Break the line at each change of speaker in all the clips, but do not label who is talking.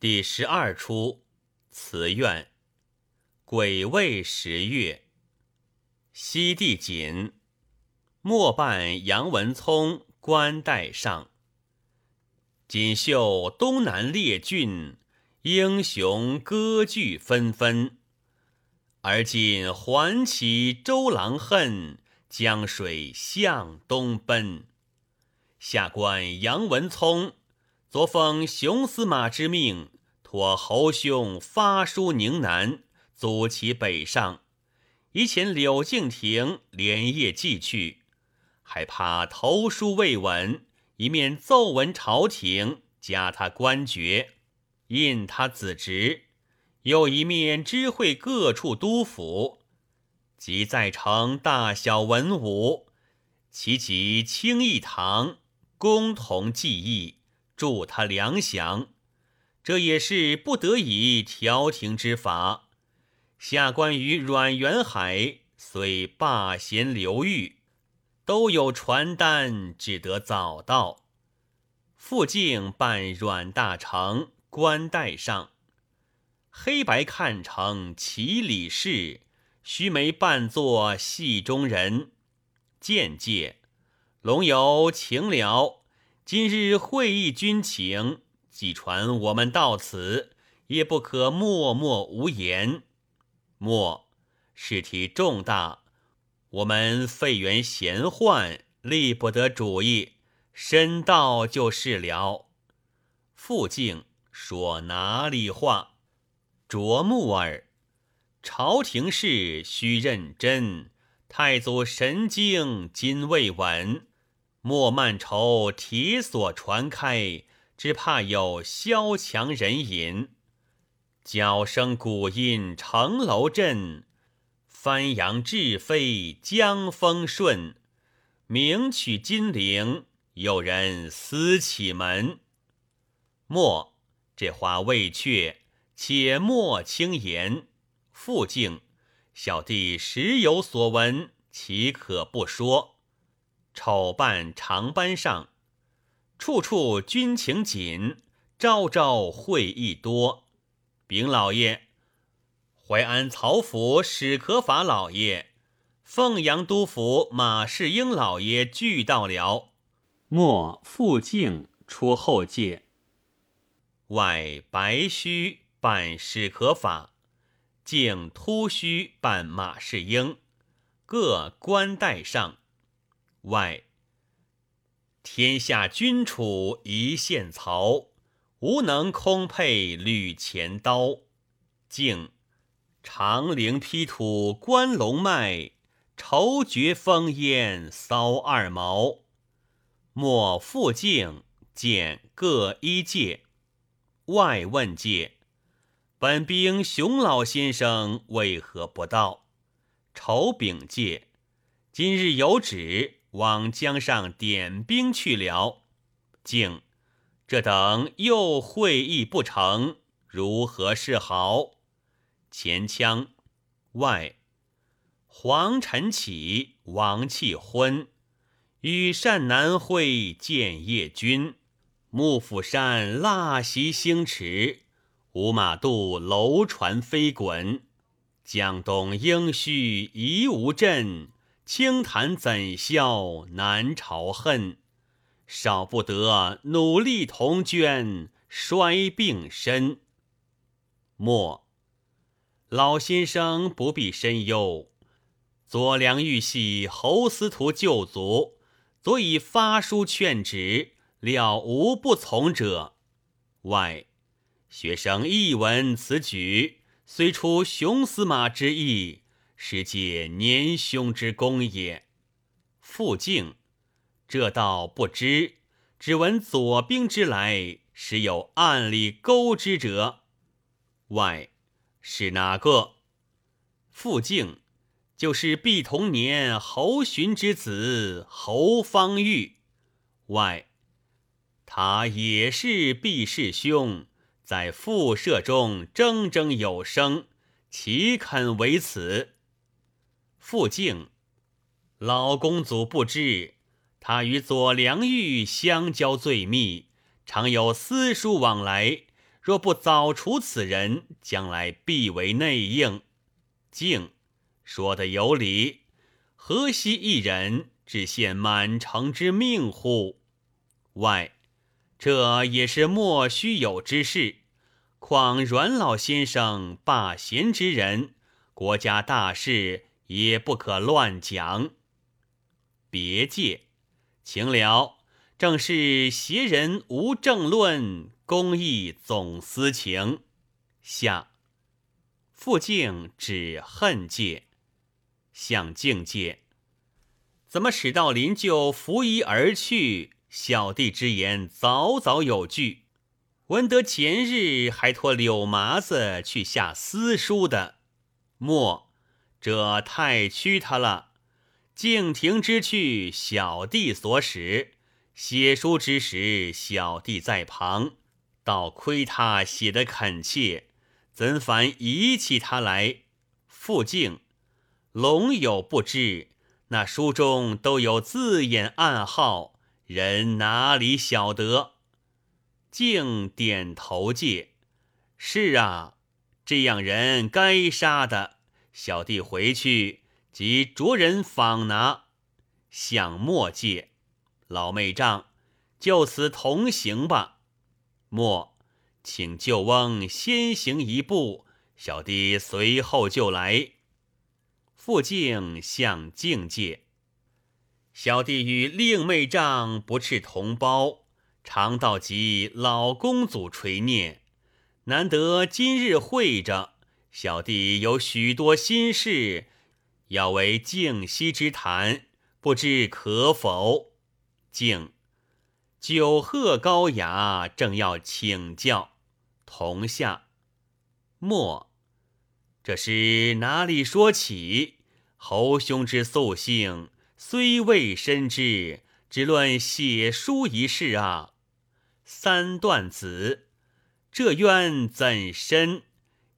第十二出辞苑，癸未十月，西帝锦，末扮杨文聪冠带上。锦绣东南列郡，英雄歌剧纷纷。而今还起周郎恨，江水向东奔。下官杨文聪。昨奉熊司马之命，托侯兄发书宁南，阻其北上。以遣柳敬亭连夜寄去，还怕投书未稳，一面奏闻朝廷，加他官爵，印他子侄；又一面知会各处督府，即在城大小文武，齐集清义堂，共同记忆。助他粮饷，这也是不得已调停之法。下官于阮元海虽罢闲流寓，都有传单，只得早到。傅敬办阮大成官带上，黑白看成齐理事，须眉扮作戏中人。见介，龙游情了。今日会议军情，既传我们到此，也不可默默无言。莫事体重大，我们废员闲患，立不得主意。身到就是了。傅敬说哪里话？卓木儿，朝廷事须认真。太祖神经今未稳。莫慢愁铁锁传开，只怕有萧墙人引。角声鼓音城楼震，翻扬志飞江风顺。名取金陵，有人私启门。莫这话未确，且莫轻言。复敬，小弟时有所闻，岂可不说？丑扮长班上，处处军情紧，朝朝会议多。禀老爷，淮安曹府史可法老爷、凤阳督府马士英老爷俱到了。
莫复敬出后界。
外白须扮史可法，敬秃须扮马士英，各官带上。外，天下君处一线曹，无能空配履前刀。敬长陵披土关龙脉，愁绝烽烟搔二毛。莫复敬见各一介。外问介，本兵熊老先生为何不到？仇禀介，今日有旨。往江上点兵去了，竟这等又会议不成，如何是好？前腔外，黄尘起，王气昏，羽扇难会见夜君。幕府山蜡席星驰，五马渡楼船飞滚。江东应须疑无阵。清谈怎消南朝恨？少不得努力同捐，衰病身。莫老先生不必深忧。左良玉系侯司徒旧族，昨已发书劝止，了无不从者。外学生一闻此举，虽出熊司马之意。是借年兄之功也。傅敬，这倒不知。只闻左兵之来，时有暗里勾之者。外是哪个？傅敬，就是毕同年侯寻之子侯方域。外，他也是毕氏兄，在复社中铮铮有声，岂肯为此？傅敬，老公祖不知，他与左良玉相交最密，常有私书往来。若不早除此人，将来必为内应。敬说的有理，何惜一人，只献满城之命乎？外，这也是莫须有之事。况阮老先生罢贤之人，国家大事也不可乱讲。别介，请了。正是邪人无正论，公义总私情。下复敬指恨戒，向敬戒，怎么使到临就拂衣而去？小弟之言早早有据，闻得前日还托柳麻子去下私书的，莫这太屈他了。敬亭之去，小弟所使。写书之时，小弟在旁，倒亏他写得恳切，怎反遗弃他来？复敬，龙有不知，那书中都有字眼暗号，人哪里晓得？敬点头戒，是啊，这样人该杀的。小弟回去即着人访拿，向末戒。老妹丈，就此同行吧。莫，请舅翁先行一步，小弟随后就来。傅敬向敬界，小弟与令妹丈不啻同胞，常道及老公祖垂念，难得今日会着，小弟有许多心事，要为敬息之谈，不知可否？敬酒贺高雅，正要请教同下。莫，这是哪里说起？侯兄之素性虽未深知，只论写书一事啊。三段子，这冤怎深？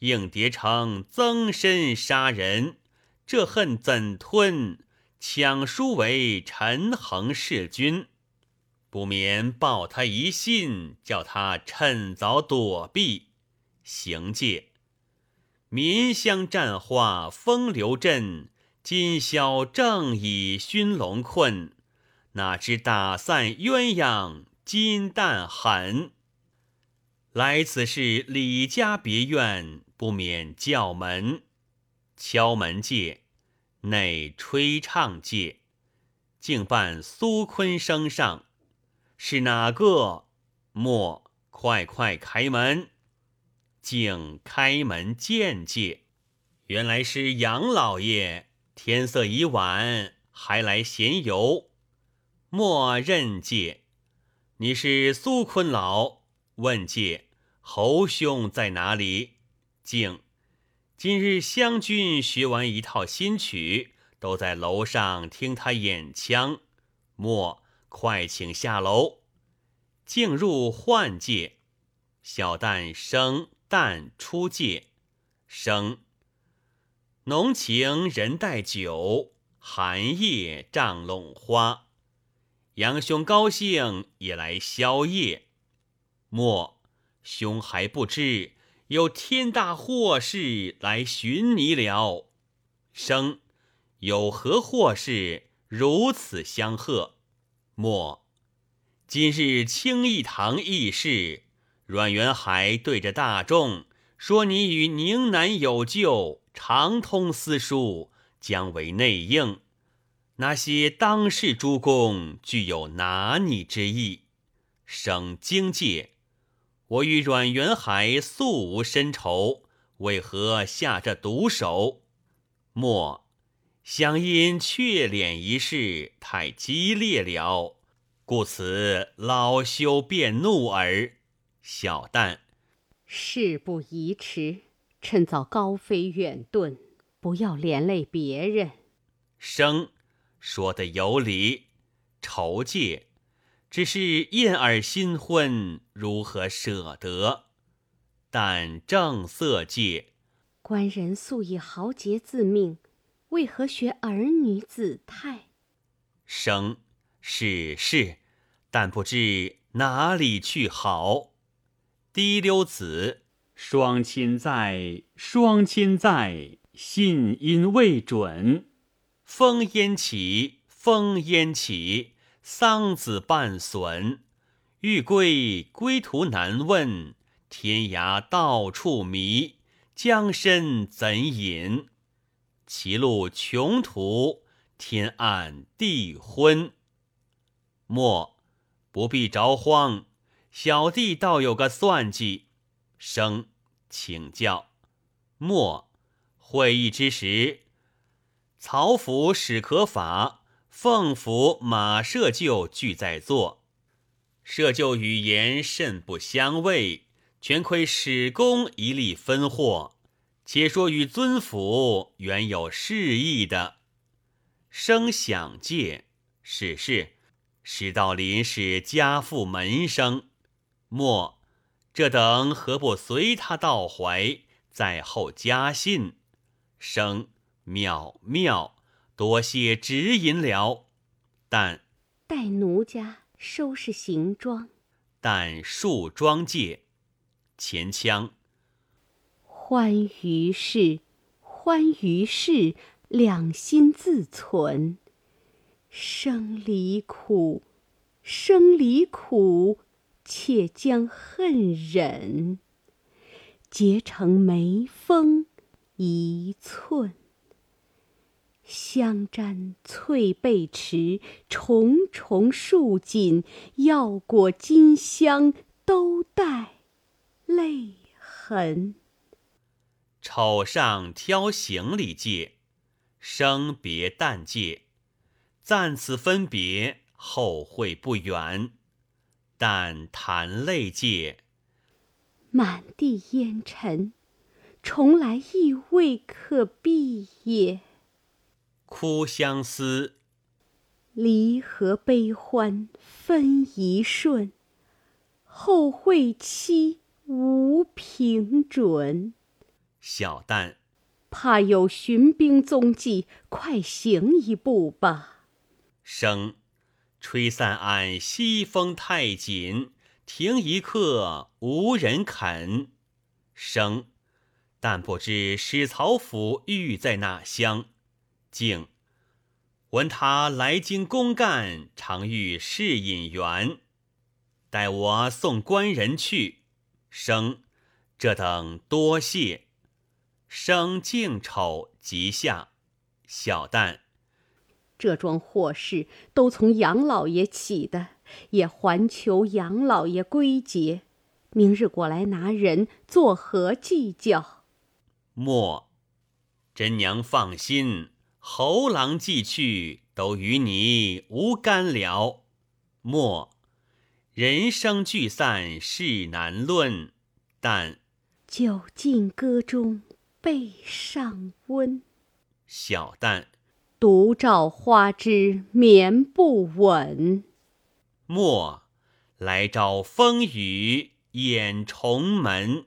应叠成增身杀人，这恨怎吞？抢书为陈恒弑君，不免报他一信，叫他趁早躲避。行戒，民乡战化风流阵，今宵正以熏龙困，哪知打散鸳鸯金蛋狠。来此是李家别院，不免叫门，敲门戒。内吹唱界，竟伴苏坤升上，是哪个？莫快快开门！竟开门见介，原来是杨老爷。天色已晚，还来闲游。莫认介，你是苏坤老？问介，侯兄在哪里？静。今日湘军学完一套新曲，都在楼上听他演腔。莫快请下楼，进入幻界。小旦生旦出界，生浓情人带酒，寒夜帐笼花。杨兄高兴也来宵夜。莫兄还不知。有天大祸事来寻你了，生有何祸事如此相贺？莫今日清义堂议事，阮元海对着大众说：“你与宁南有旧，常通私书，将为内应。那些当世诸公具有拿你之意，省经界。”我与阮元海素无深仇，为何下这毒手？莫想因雀脸一事太激烈了，故此老羞变怒耳。小旦，
事不宜迟，趁早高飞远遁，不要连累别人。
生说的有理，仇戒。只是燕儿新婚，如何舍得？但正色戒，
官人素以豪杰自命，为何学儿女子态？
生是是，但不知哪里去好。滴溜子，
双亲在，双亲在，信音未准。
风烟起，风烟起，桑梓半损。欲归归途难问，天涯到处迷。江深怎饮？歧路穷途，天暗地昏。莫不必着慌，小弟倒有个算计。生请教。莫会议之时，曹府史可法、凤府马社就俱在座。社就语言甚不相畏，全亏史公一力分获。且说与尊府原有示意的，生想借，史是史道林是家父门生，莫这等何不随他到怀，在后加信？生妙妙，多谢指引了。但
待奴家收拾行装，
但束装戒，前腔。
欢于事，欢于事，两心自存。生离苦，生离苦，且将恨忍。结成眉峰一寸，香毡翠被池，重重束锦，药果金香，都带泪痕。
丑上挑行李戒，生别旦戒，暂此分别，后会不远。但谈泪戒，
满地烟尘，重来亦未可避也。
哭相思，
离合悲欢分一瞬，后会期无凭准。
小旦，
怕有寻兵踪迹，快行一步吧。
生，吹散俺西风太紧，停一刻无人肯。生，但不知史曹府寓在哪乡。竟，闻他来京公干，常遇侍引员，待我送官人去。生，这等多谢。生敬丑即下，小旦，
这桩祸事都从杨老爷起的，也还求杨老爷归结。明日过来拿人，作何计较？
莫，真娘放心，侯郎既去，都与你无干了。莫，人生聚散事难论，但
酒尽歌中。背上温，
小旦，
独照花枝眠不稳。
莫来朝风雨掩重门。